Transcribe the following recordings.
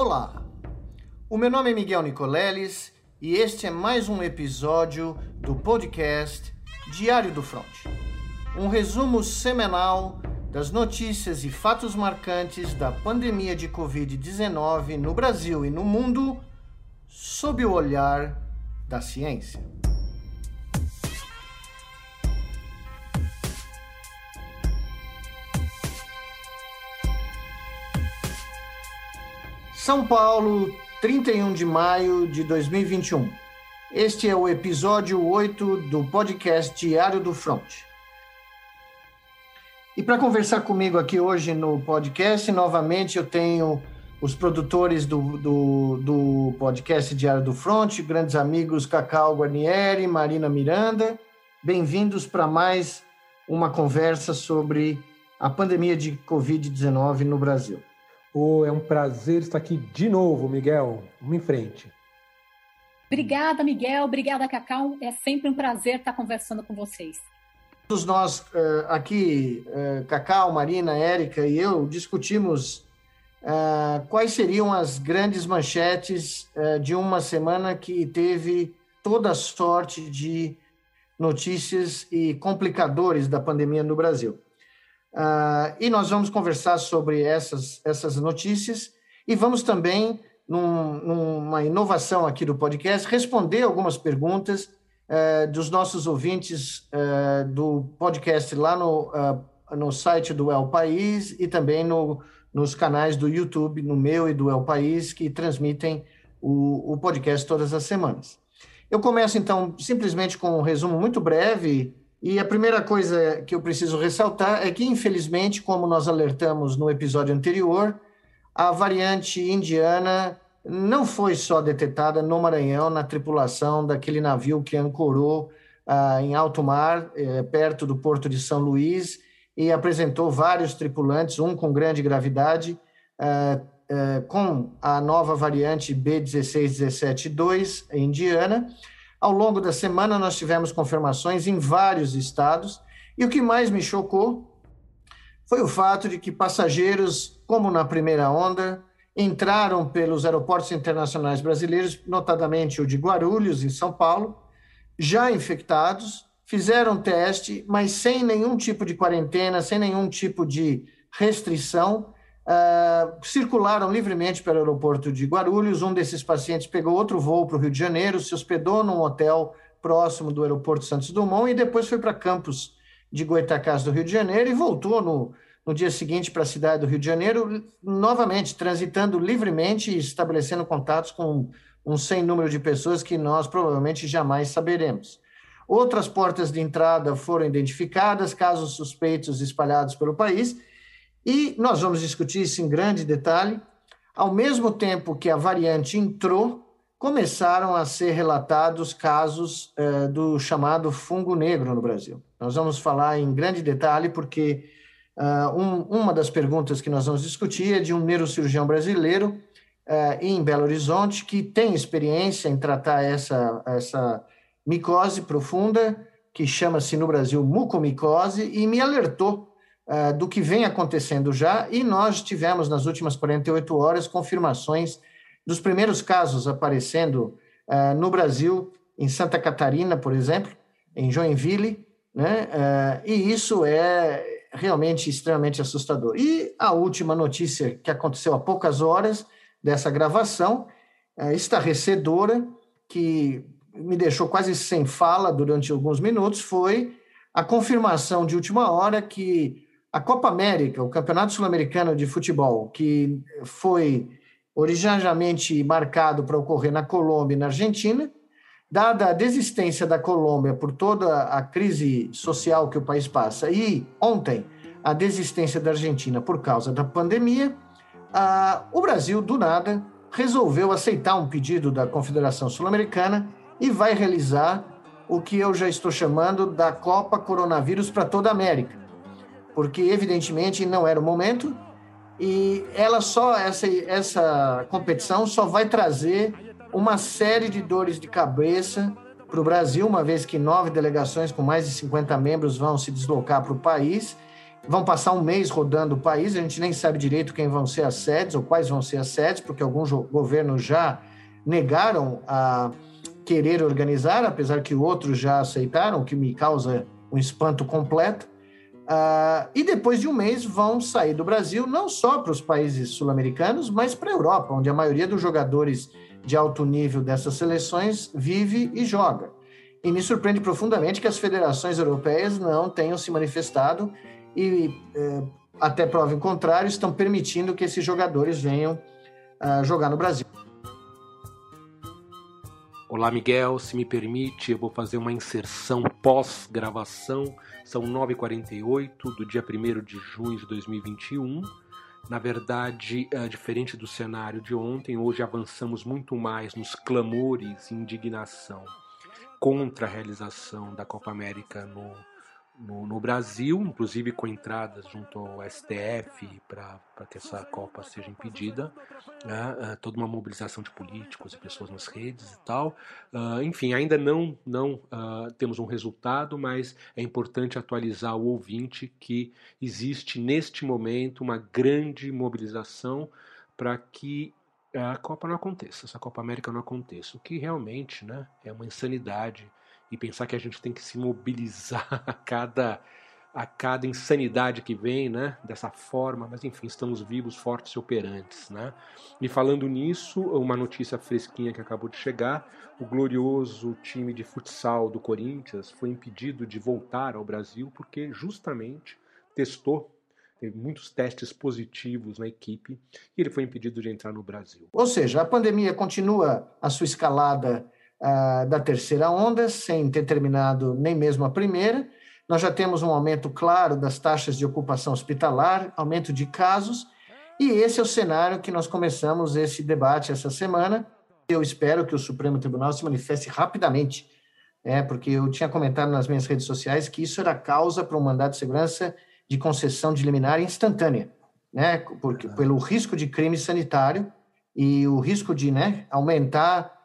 Olá, o meu nome é Miguel Nicoleles e este é mais um episódio do podcast Diário do Front. Um resumo semanal das notícias e fatos marcantes da pandemia de Covid-19 no Brasil e no mundo sob o olhar da ciência. São Paulo, 31 de maio de 2021. Este é o episódio 8 do podcast Diário do Front. E para conversar comigo aqui hoje no podcast, novamente eu tenho os produtores do, do, do podcast Diário do Front, grandes amigos Cacau Guarnieri, Marina Miranda. Bem-vindos para mais uma conversa sobre a pandemia de Covid-19 no Brasil. Oh, é um prazer estar aqui de novo, Miguel. Vamos em frente. Obrigada, Miguel. Obrigada, Cacau. É sempre um prazer estar conversando com vocês. Todos nós uh, aqui, uh, Cacau, Marina, Érica e eu, discutimos uh, quais seriam as grandes manchetes de uma semana que teve toda sorte de notícias e complicadores da pandemia no Brasil. Uh, e nós vamos conversar sobre essas, essas notícias e vamos também, num, numa inovação aqui do podcast, responder algumas perguntas uh, dos nossos ouvintes uh, do podcast lá no, no site do El País e também no, nos canais do YouTube, no meu e do El País, que transmitem o, o podcast todas as semanas. Eu começo, então, simplesmente com um resumo muito breve e a primeira coisa que eu preciso ressaltar é que, infelizmente, como nós alertamos no episódio anterior, a variante indiana não foi só detectada no Maranhão, na tripulação daquele navio que ancorou ah, em alto mar, eh, perto do porto de São Luís, e apresentou vários tripulantes, um com grande gravidade, ah, ah, com a nova variante B16172 indiana ao longo da semana, nós tivemos confirmações em vários estados, e o que mais me chocou foi o fato de que passageiros, como na primeira onda, entraram pelos aeroportos internacionais brasileiros, notadamente o de Guarulhos, em São Paulo, já infectados, fizeram teste, mas sem nenhum tipo de quarentena, sem nenhum tipo de restrição, uh, circularam livremente pelo aeroporto de Guarulhos. Um desses pacientes pegou outro voo para o Rio de Janeiro, se hospedou num hotel próximo do aeroporto Santos Dumont e depois foi para campus de Goitacás do Rio de Janeiro e voltou no, no dia seguinte para a cidade do Rio de Janeiro, novamente transitando livremente e estabelecendo contatos com um sem número de pessoas que nós provavelmente jamais saberemos. Outras portas de entrada foram identificadas, casos suspeitos espalhados pelo país, e nós vamos discutir isso em grande detalhe. Ao mesmo tempo que a variante entrou, começaram a ser relatados casos eh, do chamado fungo negro no Brasil. Nós vamos falar em grande detalhe, porque uh, um, uma das perguntas que nós vamos discutir é de um neurocirurgião brasileiro uh, em Belo Horizonte que tem experiência em tratar essa, essa micose profunda, que chama-se no Brasil mucomicose, e me alertou uh, do que vem acontecendo já, e nós tivemos nas últimas 48 horas confirmações dos primeiros casos aparecendo uh, no Brasil, em Santa Catarina, por exemplo, em Joinville, né? Uh, e isso é realmente extremamente assustador. E a última notícia que aconteceu há poucas horas dessa gravação, uh, estarrecedora, que me deixou quase sem fala durante alguns minutos, foi a confirmação de última hora que a Copa América, o Campeonato Sul-Americano de Futebol, que foi originalmente marcado para ocorrer na Colômbia e na Argentina, dada a desistência da Colômbia por toda a crise social que o país passa e ontem a desistência da Argentina por causa da pandemia, o Brasil, do nada, resolveu aceitar um pedido da Confederação Sul-Americana e vai realizar o que eu já estou chamando da Copa Coronavírus para toda a América porque evidentemente não era o momento. E ela só essa essa competição só vai trazer uma série de dores de cabeça para o Brasil, uma vez que nove delegações com mais de 50 membros vão se deslocar para o país. Vão passar um mês rodando o país, a gente nem sabe direito quem vão ser as sedes ou quais vão ser as sedes, porque alguns governos já negaram a querer organizar, apesar que outros já aceitaram, o que me causa um espanto completo. Uh, e depois de um mês vão sair do Brasil, não só para os países sul-americanos, mas para a Europa, onde a maioria dos jogadores de alto nível dessas seleções vive e joga. E me surpreende profundamente que as federações europeias não tenham se manifestado e, eh, até prova em contrário, estão permitindo que esses jogadores venham uh, jogar no Brasil. Olá, Miguel. Se me permite, eu vou fazer uma inserção pós-gravação. São 9h48 do dia 1 de junho de 2021. Na verdade, é diferente do cenário de ontem, hoje avançamos muito mais nos clamores e indignação contra a realização da Copa América no no, no, Brasil, inclusive com entradas junto ao STF para que essa Copa seja impedida, né? uh, toda uma mobilização de políticos e pessoas nas redes e tal. Uh, enfim, ainda não, não uh, temos um resultado, mas é importante atualizar o ouvinte que existe neste momento uma grande mobilização para que a Copa não aconteça, essa Copa América não aconteça, o que realmente né, é uma insanidade e pensar que a gente tem que se mobilizar a cada a cada insanidade que vem, né, dessa forma, mas enfim, estamos vivos, fortes e operantes, né? E falando nisso, uma notícia fresquinha que acabou de chegar, o glorioso time de futsal do Corinthians foi impedido de voltar ao Brasil porque justamente testou teve muitos testes positivos na equipe e ele foi impedido de entrar no Brasil. Ou seja, a pandemia continua a sua escalada da terceira onda, sem ter terminado nem mesmo a primeira. Nós já temos um aumento claro das taxas de ocupação hospitalar, aumento de casos, e esse é o cenário que nós começamos esse debate essa semana. Eu espero que o Supremo Tribunal se manifeste rapidamente, é, porque eu tinha comentado nas minhas redes sociais que isso era causa para um mandato de segurança de concessão de liminar instantânea, né, porque, pelo risco de crime sanitário e o risco de né, aumentar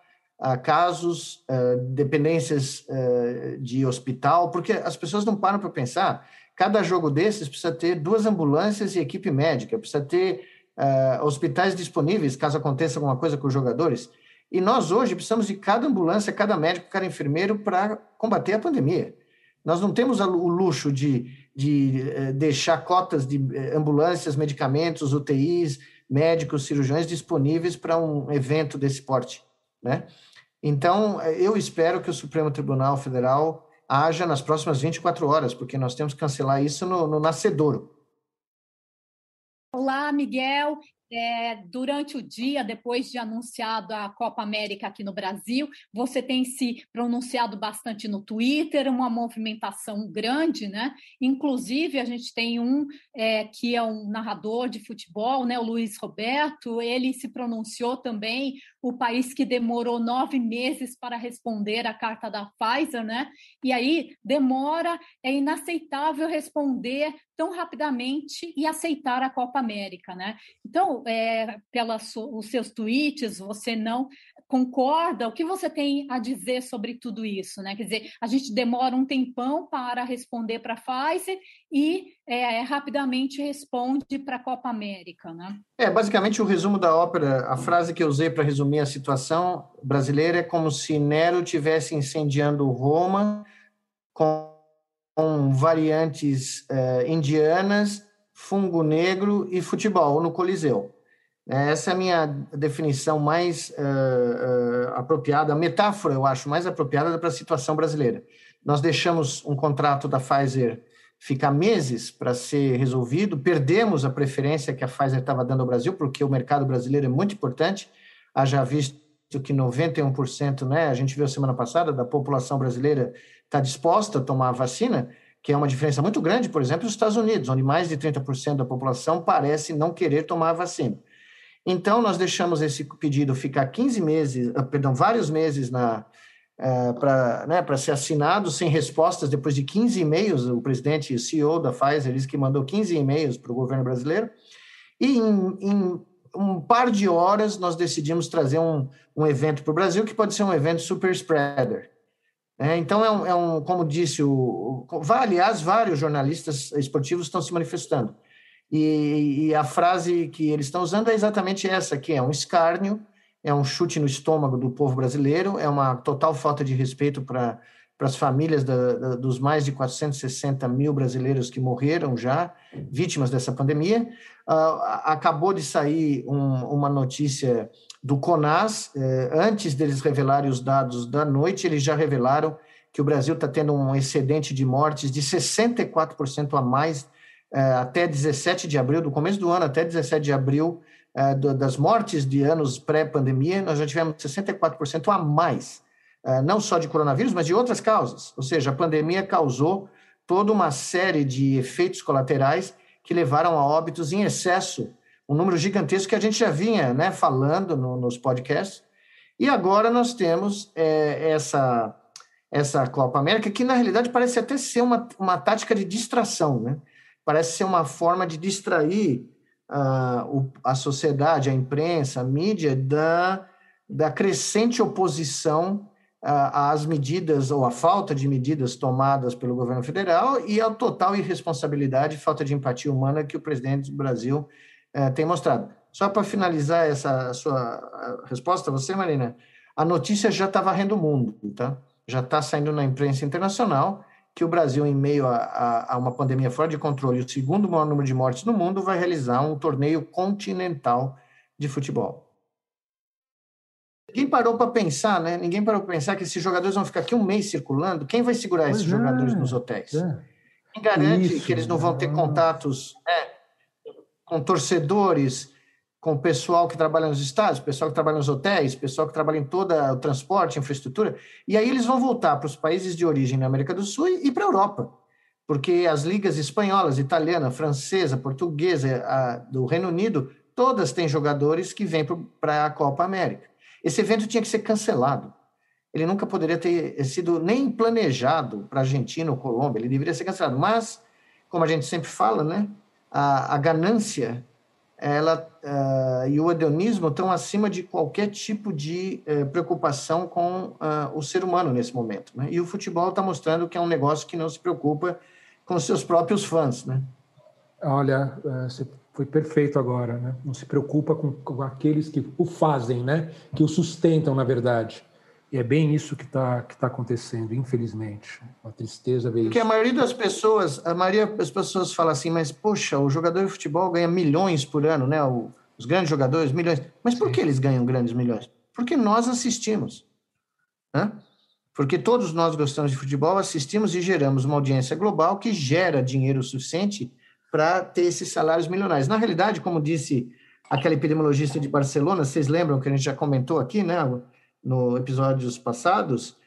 casos, uh, dependências uh, de hospital, porque as pessoas não param para pensar. Cada jogo desses precisa ter duas ambulâncias e equipe médica, precisa ter uh, hospitais disponíveis caso aconteça alguma coisa com os jogadores. E nós hoje precisamos de cada ambulância, cada médico, cada enfermeiro para combater a pandemia. Nós não temos o luxo de, de deixar cotas de ambulâncias, medicamentos, UTIs, médicos, cirurgiões disponíveis para um evento desse porte, né? Então, eu espero que o Supremo Tribunal Federal haja nas próximas 24 horas, porque nós temos que cancelar isso no, no nascedouro. Olá, Miguel. É, durante o dia, depois de anunciado a Copa América aqui no Brasil, você tem se pronunciado bastante no Twitter, uma movimentação grande, né? Inclusive, a gente tem um é, que é um narrador de futebol, né? O Luiz Roberto, ele se pronunciou também, o país que demorou nove meses para responder a carta da Pfizer, né? E aí demora, é inaceitável responder tão rapidamente e aceitar a Copa América, né? Então, é, pelos os seus tweets, você não concorda? O que você tem a dizer sobre tudo isso, né? Quer dizer, a gente demora um tempão para responder para a Pfizer e é, rapidamente responde para a Copa América, né? É, basicamente o resumo da ópera, a frase que eu usei para resumir a situação brasileira é como se Nero tivesse incendiando Roma com com variantes uh, indianas, fungo negro e futebol no Coliseu. Essa é a minha definição mais uh, uh, apropriada, a metáfora, eu acho, mais apropriada para a situação brasileira. Nós deixamos um contrato da Pfizer ficar meses para ser resolvido, perdemos a preferência que a Pfizer estava dando ao Brasil, porque o mercado brasileiro é muito importante, haja visto que 91%, né, a gente viu semana passada, da população brasileira está disposta a tomar a vacina, que é uma diferença muito grande, por exemplo, nos Estados Unidos, onde mais de 30% da população parece não querer tomar a vacina. Então, nós deixamos esse pedido ficar 15 meses, ah, perdão, vários meses na, uh, para né, ser assinado sem respostas, depois de 15 e-mails, o presidente CEO da Pfizer disse que mandou 15 e-mails para o governo brasileiro, e em, em um par de horas nós decidimos trazer um, um evento para o Brasil que pode ser um evento super spreader. É, então, é um, é um, como disse o, o. Aliás, vários jornalistas esportivos estão se manifestando. E, e, a frase que eles estão usando é exatamente essa, que é um escárnio, é um chute no estômago do povo brasileiro, é uma total falta de respeito para as famílias da, da, dos mais de 460 mil brasileiros que morreram já, vítimas dessa pandemia. Uh, acabou de sair um, uma notícia do CONAS, eh, antes deles revelarem os dados da noite, eles já revelaram que o Brasil está tendo um excedente de mortes de 64% a mais até 17 de abril, do começo do ano até 17 de abril, do, das mortes de anos pré-pandemia, nós já tivemos 64% a mais, eh, não só de coronavírus, mas de outras causas. Ou seja, a pandemia causou toda uma série de efeitos colaterais que levaram a óbitos em excesso um número gigantesco que a gente já vinha né, falando no, nos podcasts. E agora nós temos é, essa, essa Copa América, que na realidade parece até ser uma, uma tática de distração, né? Parece ser uma forma de distrair uh, o, a sociedade, a imprensa, a mídia, da, da crescente oposição uh, às medidas ou à falta de medidas tomadas pelo governo federal e à total irresponsabilidade e falta de empatia humana que o presidente do Brasil é, tem mostrado. Só para finalizar essa sua resposta, você, Marina, a notícia já está varrendo o mundo, tá? Já está saindo na imprensa internacional que o Brasil, em meio a, a, a, uma pandemia fora de controle, o segundo maior número de mortes no mundo, vai realizar um torneio continental de futebol. Ninguém parou para pensar, né? Ninguém parou para pensar que esses jogadores vão ficar aqui um mês circulando. Quem vai segurar pois esses é, jogadores nos hotéis? É. Quem garante Isso, que eles não vão ter contatos? É, com torcedores, com o pessoal que trabalha nos estádios, pessoal que trabalha nos hotéis, pessoal que trabalha em todo o transporte, infraestrutura, e aí eles vão voltar para os países de origem na América do Sul e para a Europa, porque as ligas espanholas, italiana, francesa, portuguesa, a, do Reino Unido, todas têm jogadores que vêm para a Copa América. Esse evento tinha que ser cancelado. Ele nunca poderia ter sido nem planejado para Argentina ou Colômbia, ele deveria ser cancelado. Mas, como a gente sempre fala, né, a, a ganância ela uh, e o hedonismo estão acima de qualquer tipo de uh, preocupação com uh, o ser humano nesse momento. Né? E o futebol está mostrando que é um negócio que não se preocupa com seus próprios fãs. Né? Olha, eh, você foi perfeito agora. Né? Não se preocupa com, com aqueles que o fazem, né? que o sustentam, na verdade. E é bem isso que está que tá acontecendo, infelizmente. Uma tristeza ver Porque isso. Porque a maioria das pessoas, a maioria das pessoas fala assim, mas poxa, o jogador de futebol ganha milhões por ano, né? O, os grandes jogadores, milhões. Mas por Sim. que eles ganham grandes milhões? Porque nós assistimos. Né? Porque todos nós gostamos de futebol, assistimos e geramos uma audiência global que gera dinheiro suficiente para ter esses salários milionários. Na realidade, como disse aquela epidemiologista de Barcelona, vocês lembram que a gente já comentou aqui, né? No episódios passados,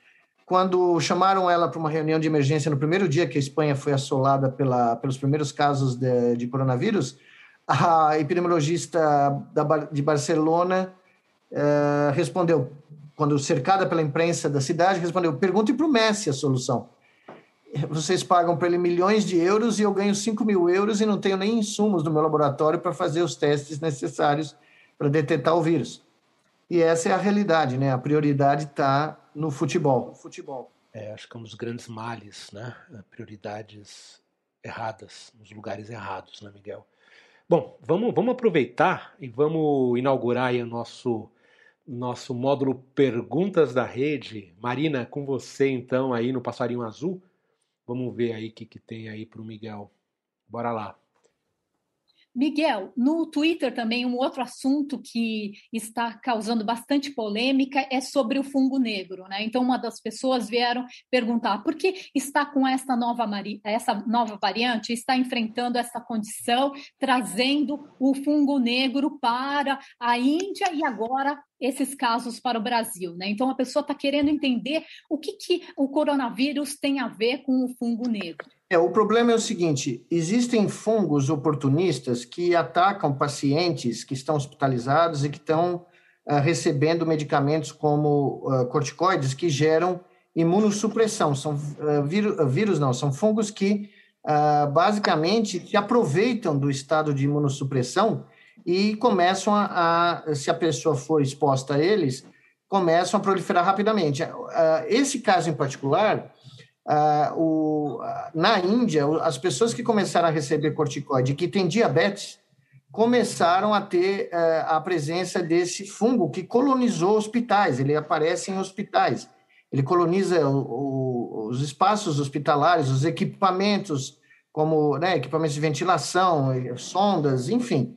quando chamaram ela para uma reunião de emergência no primeiro dia que a Espanha foi assolada pela, pelos primeiros casos de, de coronavírus, a epidemiologista da, de Barcelona eh, respondeu, quando cercada pela imprensa da cidade, respondeu: pergunte para o Messi a solução. Vocês pagam para ele milhões de euros e eu ganho 5 mil euros e não tenho nem insumos no meu laboratório para fazer os testes necessários para detectar o vírus. E essa é a realidade, né? A prioridade está no futebol. futebol. É, acho que é um dos grandes males, né? Prioridades erradas, nos lugares errados, né, Miguel? Bom, vamos, vamos aproveitar e vamos inaugurar aí o nosso, nosso módulo Perguntas da Rede. Marina, com você então aí no Passarinho Azul. Vamos ver aí o que, que tem aí para o Miguel. Bora lá. Miguel, no Twitter também um outro assunto que está causando bastante polêmica é sobre o fungo negro, né? Então uma das pessoas vieram perguntar por que está com essa nova essa nova variante, está enfrentando essa condição, trazendo o fungo negro para a Índia e agora esses casos para o Brasil, né? Então a pessoa está querendo entender o que, que o coronavírus tem a ver com o fungo negro. É, o problema é o seguinte: existem fungos oportunistas que atacam pacientes que estão hospitalizados e que estão uh, recebendo medicamentos como uh, corticoides que geram imunossupressão. São uh, vírus, vírus, não, são fungos que basicamente se aproveitam do estado de imunossupressão e começam a, a, se a pessoa for exposta a eles, começam a proliferar rapidamente. Esse caso em particular, o, na Índia, as pessoas que começaram a receber corticoide que têm diabetes começaram a ter a presença desse fungo que colonizou hospitais, ele aparece em hospitais, ele coloniza os espaços hospitalares, os equipamentos, como né, equipamentos de ventilação, sondas, enfim.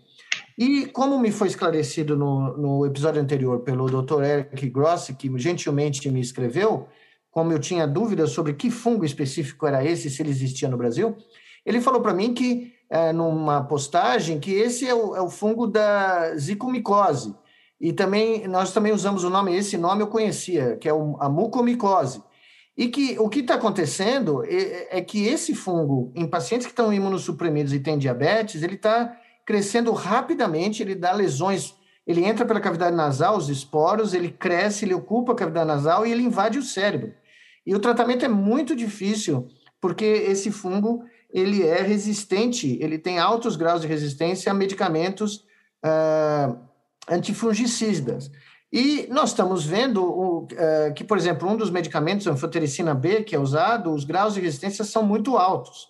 E como me foi esclarecido no, no episódio anterior pelo Dr. Eric Grossi, que gentilmente me escreveu, como eu tinha dúvidas sobre que fungo específico era esse, se ele existia no Brasil, ele falou para mim que, é, numa postagem, que esse é o, é o fungo da zicomicose. E também, nós também usamos o nome, esse nome eu conhecia, que é a mucomicose. E que o que está acontecendo é, é, que esse fungo, em pacientes que estão imunossuprimidos e têm diabetes, ele está crescendo rapidamente, ele dá lesões, ele entra pela cavidade nasal, os esporos, ele cresce, ele ocupa a cavidade nasal e ele invade o cérebro. E o tratamento é muito difícil, porque esse fungo, ele é resistente, ele tem altos graus de resistência a medicamentos uh, antifungicidas. E nós estamos vendo o, uh, que, por exemplo, um dos medicamentos, a anfotericina B, que é usado, os graus de resistência são muito altos.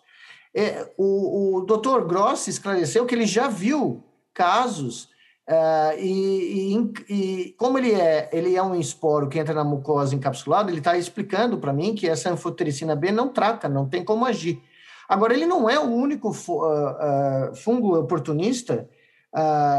É, o, o doutor Gross esclareceu que ele já viu casos uh, e, e, e, como ele é, ele é um esporo que entra na mucosa encapsulada, ele está explicando para mim que essa anfotericina B não trata, não tem como agir. Agora, ele não é o único uh, uh, fungo oportunista,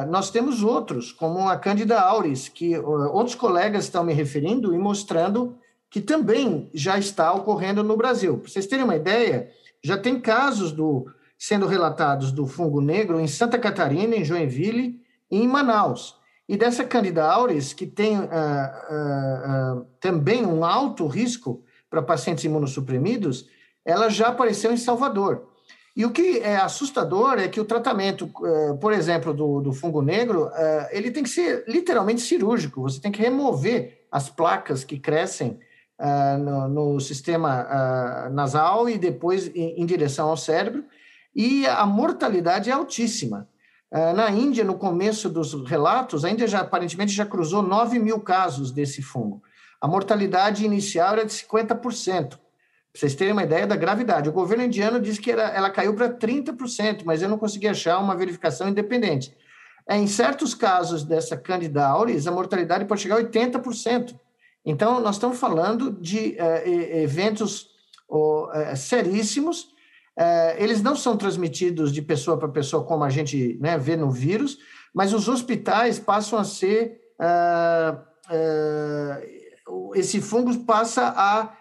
nós temos outros, como a Candida auris, que outros colegas estão me referindo e mostrando que também já está ocorrendo no Brasil. Para vocês terem uma ideia, já tem casos do, sendo relatados do fungo negro em Santa Catarina, em Joinville em Manaus. E dessa Candida auris, que tem uh, uh, uh, também um alto risco para pacientes imunossuprimidos, ela já apareceu em Salvador. E o que é assustador é que o tratamento, por exemplo, do, do fungo negro, ele tem que ser literalmente cirúrgico. Você tem que remover as placas que crescem no, no, sistema nasal e depois em, em, direção ao cérebro, e a mortalidade é altíssima. Uh, na Índia, no começo dos relatos, a Índia já aparentemente já cruzou 9 mil casos desse fungo. A mortalidade inicial era de 50%. Para vocês terem uma ideia da gravidade. O governo indiano disse que era, ela caiu para 30%, mas eu não consegui achar uma verificação independente. É, em certos casos dessa Candida auris, a mortalidade pode chegar a 80%. Então, nós estamos falando de uh, eventos seríssimos. Uh, eles não são transmitidos de pessoa para pessoa, como a gente né, vê no vírus, mas os hospitais passam a ser. esse fungo passa a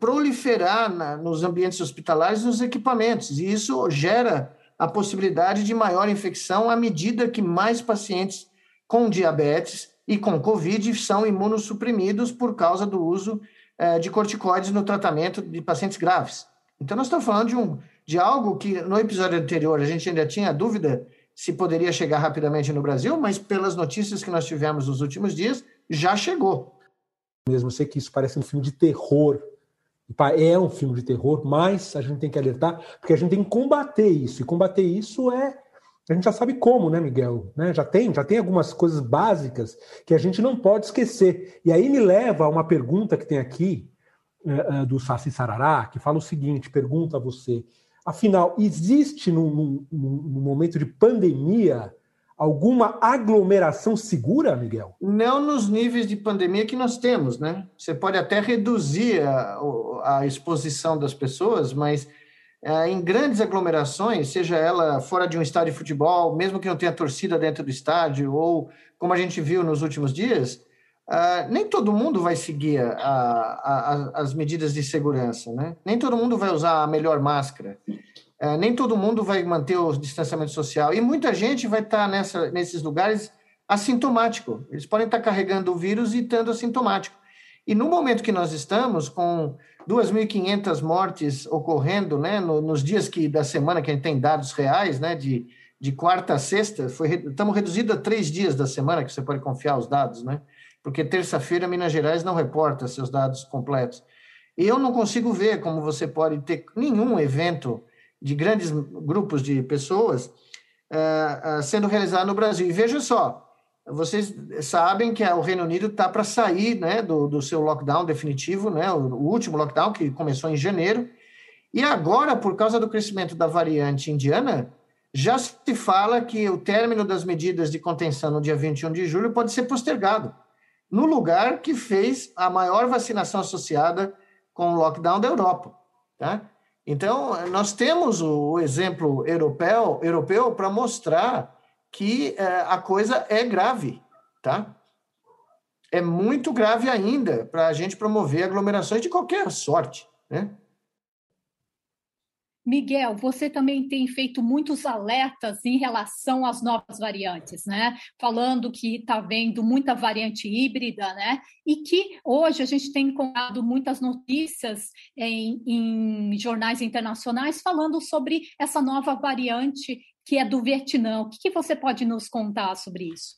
proliferar na, nos ambientes hospitalares nos equipamentos, e isso gera a possibilidade de maior infecção à medida que mais pacientes com diabetes e com Covid são imunossuprimidos por causa do uso de corticoides no tratamento de pacientes graves. Então, nós estamos falando de, um, de algo que no episódio anterior a gente ainda tinha dúvida se poderia chegar rapidamente no Brasil, mas pelas notícias que nós tivemos nos últimos dias, já chegou. Mesmo, eu sei que isso parece um filme de terror, é um filme de terror, mas a gente tem que alertar, porque a gente tem que combater isso, e combater isso é a gente já sabe como, né, Miguel? Né? Já tem, já tem algumas coisas básicas que a gente não pode esquecer. E aí me leva a uma pergunta que tem aqui do Saci Sarará, que fala o seguinte: pergunta a você. Afinal, existe no, no, no momento de pandemia alguma aglomeração segura, Miguel? Não nos níveis de pandemia que nós temos, né? Você pode até reduzir a, a exposição das pessoas, mas é, em grandes aglomerações, seja ela fora de um estádio de futebol, mesmo que não tenha torcida dentro do estádio, ou como a gente viu nos últimos dias, uh, nem todo mundo vai seguir a, a, as medidas de segurança, né? Nem todo mundo vai usar a melhor máscara, uh, nem todo mundo vai manter o distanciamento social, e muita gente vai estar nessa, nesses lugares assintomático. Eles podem estar carregando o vírus e estando assintomático. E no momento que nós estamos com 2.500 mortes ocorrendo, né, no, nos dias que da semana que a gente tem dados reais, né, de, de quarta a sexta, estamos reduzidos a três dias da semana que você pode confiar os dados, né, porque terça-feira Minas Gerais não reporta seus dados completos. E eu não consigo ver como você pode ter nenhum evento de grandes grupos de pessoas uh, uh, sendo realizado no Brasil. E veja só, vocês sabem que o Reino Unido está para sair né, do, do seu lockdown definitivo, né, o, o último lockdown, que começou em janeiro, e agora, por causa do crescimento da variante indiana, já se fala que o término das medidas de contenção no dia 21 de julho pode ser postergado, no lugar que fez a maior vacinação associada com o lockdown da Europa. Tá? Então, nós temos o exemplo europeu, europeu para mostrar que é, a coisa é grave. Tá? É muito grave ainda para a gente promover aglomerações de qualquer sorte. Né? Miguel, você também tem feito muitos alertas em relação às novas variantes, né? Falando que está vendo muita variante híbrida, né? E que hoje a gente tem encontrado muitas notícias em, em jornais internacionais falando sobre essa nova variante que é do Vietnã. O que, que você pode nos contar sobre isso?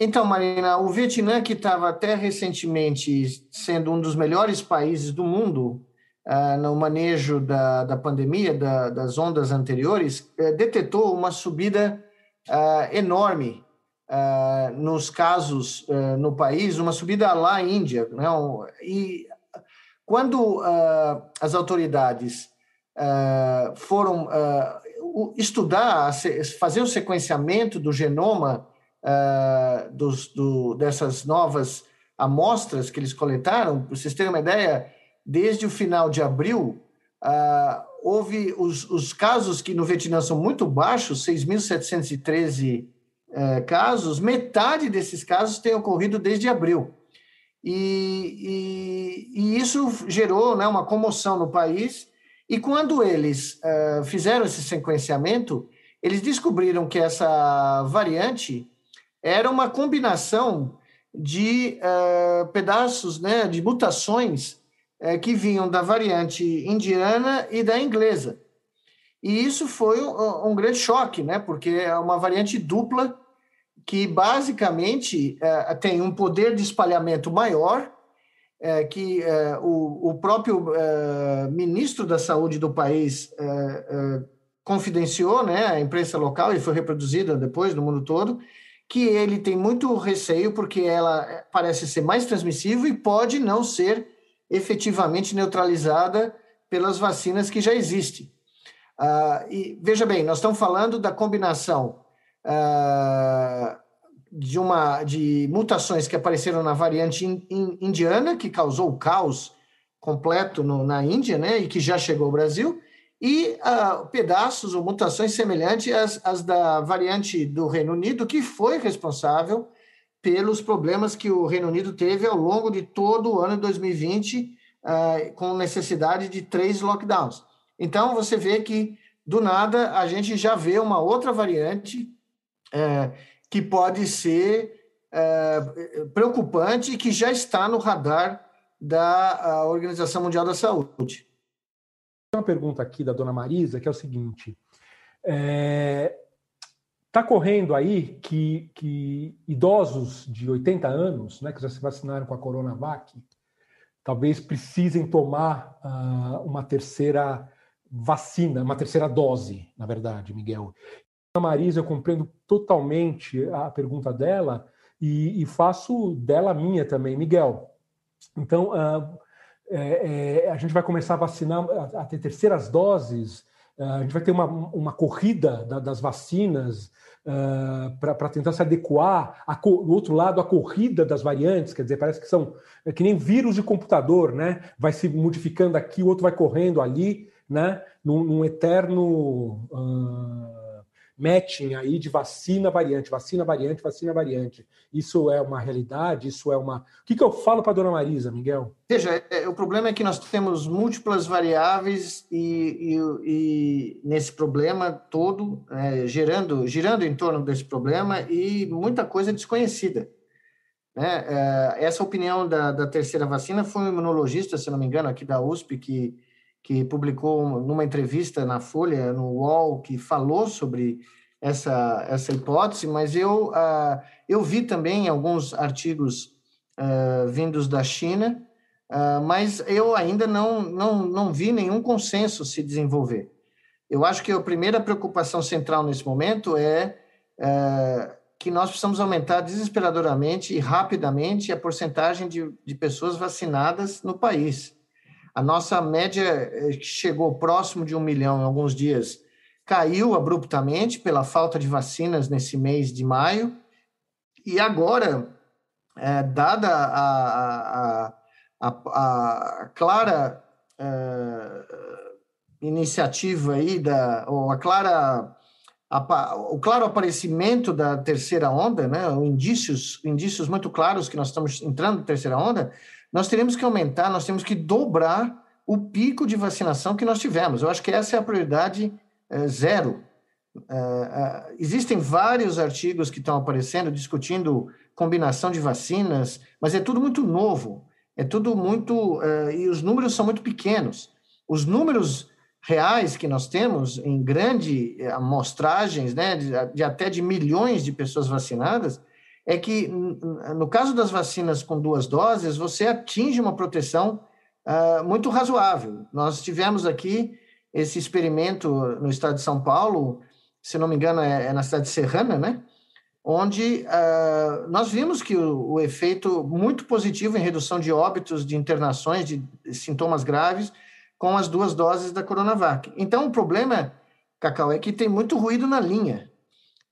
Então, Marina, o Vietnã, que estava até recentemente sendo um dos melhores países do mundo uh, no manejo da, da pandemia, da, das ondas anteriores, uh, detetou uma subida uh, enorme nos casos no país, uma subida lá Índia. Né? E quando as autoridades foram estudar, fazer o sequenciamento do genoma dos, do, dessas novas amostras que eles coletaram, para vocês terem uma ideia, desde o final de abril, uh, houve os, os, casos que no Vietnã são muito baixos, 6.713 uh, casos, metade desses casos têm ocorrido desde abril. E, e, e isso gerou né, uma comoção no país. E quando eles uh, fizeram esse sequenciamento, eles descobriram que essa variante era uma combinação de uh, pedaços, né, de mutações é, que vinham da variante indiana e da inglesa. E isso foi um, um, grande choque, né? porque é uma variante dupla que basicamente é, tem um poder de espalhamento maior, é, que é, o, o, próprio é, ministro da saúde do país é, confidenciou, né, a imprensa local, e foi reproduzida depois no mundo todo, que ele tem muito receio porque ela parece ser mais transmissível e pode não ser efetivamente neutralizada pelas vacinas que já existem. Uh, e veja bem, nós estamos falando da combinação uh, de uma de mutações que apareceram na variante in, in, indiana, que causou o caos completo no, na Índia, né, e que já chegou ao Brasil, e uh, pedaços ou mutações semelhantes às, às da variante do Reino Unido, que foi responsável pelos problemas que o Reino Unido teve ao longo de todo o ano de 2020, uh, ah, com necessidade de três lockdowns. Então, você vê que, do nada, a gente já vê uma outra variante uh, que pode ser uh, preocupante e que já está no radar da Organização Mundial da Saúde. Uma pergunta aqui da dona Marisa, que é o seguinte: é, Está correndo aí que, que, idosos de 80 anos, né, que já se vacinaram com a Coronavac, talvez precisem tomar uh, uma terceira vacina, uma terceira dose, na verdade, Miguel. A Marisa, eu compreendo totalmente a pergunta dela e, e faço dela minha também, Miguel. Então, uh, é, é, a gente vai começar a vacinar, a, a ter terceiras doses, a gente vai ter uma, uma corrida da, das vacinas, uh, para tentar se adequar. A, do outro lado, a corrida das variantes, quer dizer, parece que são é que nem vírus de computador, né? Vai se modificando aqui, o outro vai correndo ali, né? Num, num eterno. Uh, matching aí de vacina variante, vacina variante, vacina variante. Isso é uma realidade? Isso é uma. O que, que eu falo para dona Marisa, Miguel? Veja, é, o problema é que nós temos múltiplas variáveis e, e, e nesse problema todo, é, gerando, girando em torno desse problema e muita coisa desconhecida. Né? É, essa opinião da, da terceira vacina foi um imunologista, se não me engano, aqui da USP, que que publicou numa entrevista na Folha, no UOL, que falou sobre essa, essa hipótese, mas eu, uh, eu vi também alguns artigos uh, vindos da China, uh, mas eu ainda não, não, não vi nenhum consenso se desenvolver. Eu acho que a primeira preocupação central nesse momento é que nós precisamos aumentar desesperadoramente e rapidamente a porcentagem de, de pessoas vacinadas no país. A nossa média eh, chegou próximo de um milhão em alguns dias, caiu abruptamente pela falta de vacinas nesse mês de maio, e agora, é, dada a, a, a, a clara é, iniciativa aí, da, ou a clara o claro aparecimento da terceira onda, né, indícios, indícios muito claros que nós estamos entrando na terceira onda, nós teremos que aumentar, nós temos que dobrar o pico de vacinação que nós tivemos. Eu acho que essa é a prioridade é, zero. É, existem vários artigos que estão aparecendo discutindo combinação de vacinas, mas é tudo muito novo, é tudo muito. E os números são muito pequenos. Os números reais que nós temos em grande amostragens, né, de, de até de milhões de pessoas vacinadas, é que no caso das vacinas com duas doses, você atinge uma proteção uh, muito razoável. Nós tivemos aqui esse experimento no estado de São Paulo, se não me engano, é, é na cidade de Serrana, né? Onde uh, nós vimos que o, o, efeito muito positivo em redução de óbitos, de internações, de, sintomas graves, com as duas doses da Coronavac. Então, o problema, Cacau, é que tem muito ruído na linha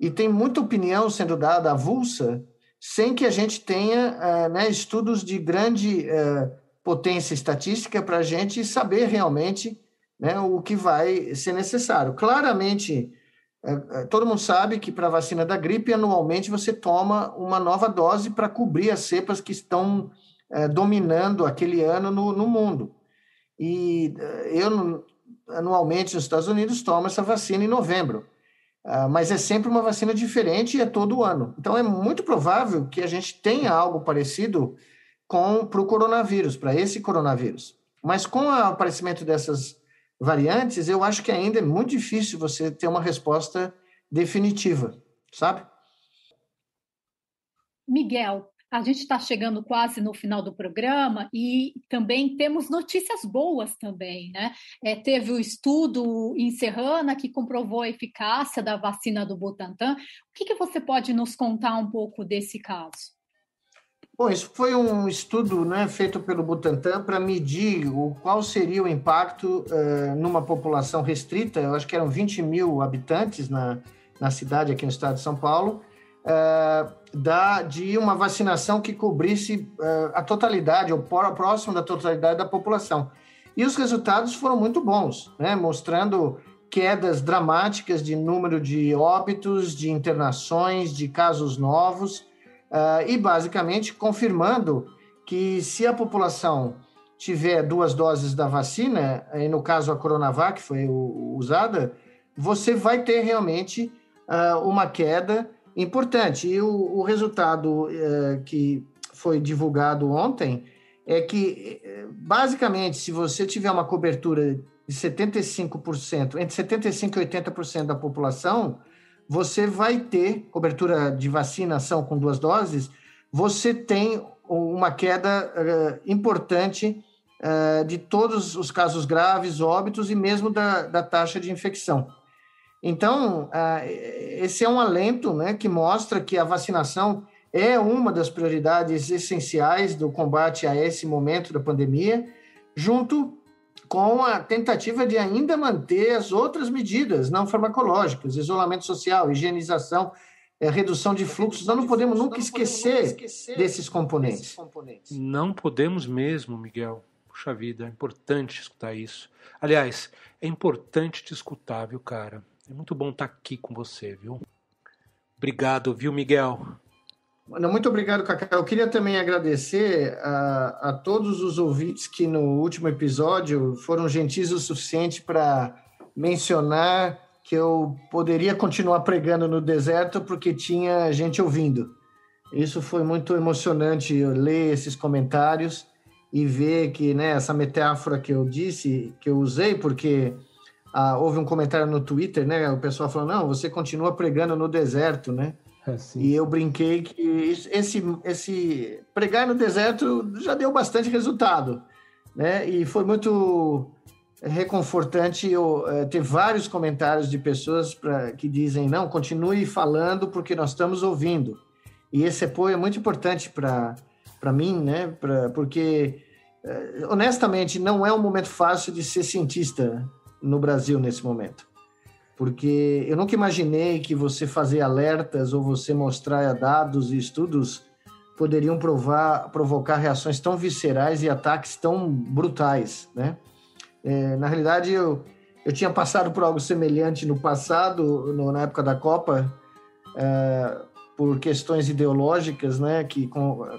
e tem muita opinião sendo dada avulsa sem que a gente tenha uh, né, estudos de grande uh, potência estatística para a gente saber realmente né, o que vai ser necessário. Claramente, é, todo mundo sabe que para a vacina da gripe, anualmente você toma uma nova dose para cobrir as cepas que estão dominando aquele ano no, no mundo. E eu, anualmente, nos Estados Unidos, tomo essa vacina em novembro. Uh, mas é sempre uma vacina diferente e é todo ano. Então, é muito provável que a gente tenha algo parecido para o coronavírus, para esse coronavírus. Mas com o aparecimento dessas variantes, eu acho que ainda é muito difícil você ter uma resposta definitiva, sabe? Miguel, a gente está chegando quase no final do programa e também temos notícias boas também, né? É, teve o estudo em Serrana que comprovou a eficácia da vacina do Butantan. O que, que você pode nos contar um pouco desse caso? Bom, isso foi um estudo né, feito pelo Butantan para medir o, qual seria o impacto uh, numa população restrita, eu acho que eram 20 mil habitantes na, na cidade aqui no estado de São Paulo, da, de uma vacinação que cobrisse uh, a totalidade, ou próximo da totalidade da população. E os resultados foram muito bons, né, mostrando quedas dramáticas de número de óbitos, de internações, de casos novos, uh, e basicamente confirmando que se a população tiver duas doses da vacina, e no caso a Coronavac foi usada, você vai ter realmente uma queda importante. E o, o resultado uh, que foi divulgado ontem é que, basicamente, se você tiver uma cobertura de 75%, entre 75% e 80% da população, você vai ter cobertura de vacinação com duas doses, você tem uma queda uh, importante uh, de todos os casos graves, óbitos e mesmo da, da taxa de infecção. Então, uh, esse é um alento né, que mostra que a vacinação é uma das prioridades essenciais do combate a esse momento da pandemia, junto com a tentativa de ainda manter as outras medidas não farmacológicas, isolamento social, higienização, é, redução de fluxos. Nós não podemos nunca esquecer desses componentes. Não podemos mesmo, Miguel. Puxa vida, é importante escutar isso. Aliás, é importante te escutar, viu, cara? É muito bom estar aqui com você, viu? Obrigado, viu, Miguel? Muito obrigado, Cacau. Eu queria também agradecer a, a, todos os ouvintes que no último episódio foram gentis o suficiente para mencionar que eu poderia continuar pregando no deserto porque tinha gente ouvindo. Isso foi muito emocionante ler esses comentários e ver que né, essa metáfora que eu disse, que eu usei, porque ah, houve um comentário no Twitter, né? O pessoal falou: não, você continua pregando no deserto, né? É, e eu brinquei que esse, esse pregar no deserto já deu bastante resultado, né? E foi muito reconfortante eu, é, ter vários comentários de pessoas pra, que dizem: não, continue falando porque nós estamos ouvindo. E esse apoio é muito importante para mim, né? Pra, porque, é, honestamente, não é um momento fácil de ser cientista no Brasil nesse momento. Porque eu nunca imaginei que você fazer alertas ou você mostrar dados e estudos poderiam provar, provocar reações tão viscerais e ataques tão brutais, né? É, na realidade, eu, eu tinha passado por algo semelhante no passado, no, na época da Copa, é, por questões ideológicas, né, que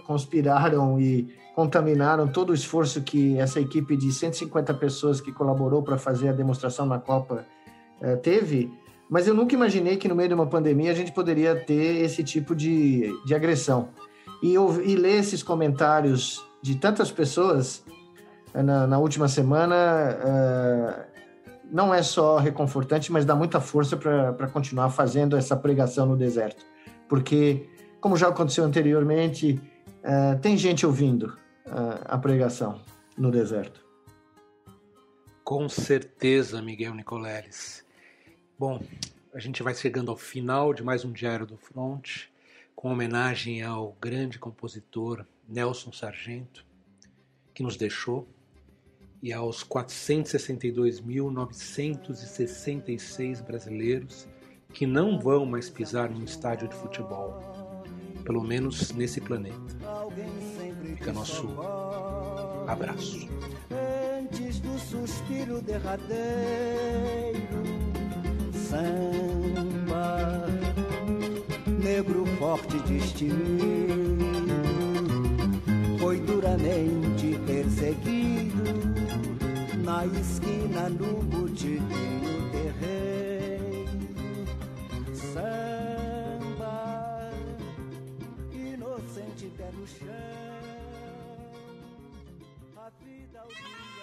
conspiraram e contaminaram todo o esforço que essa equipe de 150 pessoas que colaborou para fazer a demonstração na Copa é, teve. Mas eu nunca imaginei que no meio de uma pandemia a gente poderia ter esse tipo de, de agressão. E, e ler esses comentários de tantas pessoas na, na última semana uh, não é só reconfortante, mas dá muita força para continuar fazendo essa pregação no deserto. Porque, como já aconteceu anteriormente, uh, tem gente ouvindo uh, a pregação no deserto. Com certeza, Miguel Nicoleles. Bom, a gente vai chegando ao final de mais um Diário do Front, com homenagem ao grande compositor Nelson Sargento, que nos deixou e aos 462.966 brasileiros que não vão mais pisar num estádio de futebol, pelo menos nesse planeta. Fica nosso abraço. Antes do suspiro derradeiro, samba, negro forte destemido, foi duramente perseguido na esquina no botiguinho terreiro. Samba, inocente pé no chão, a vida dia.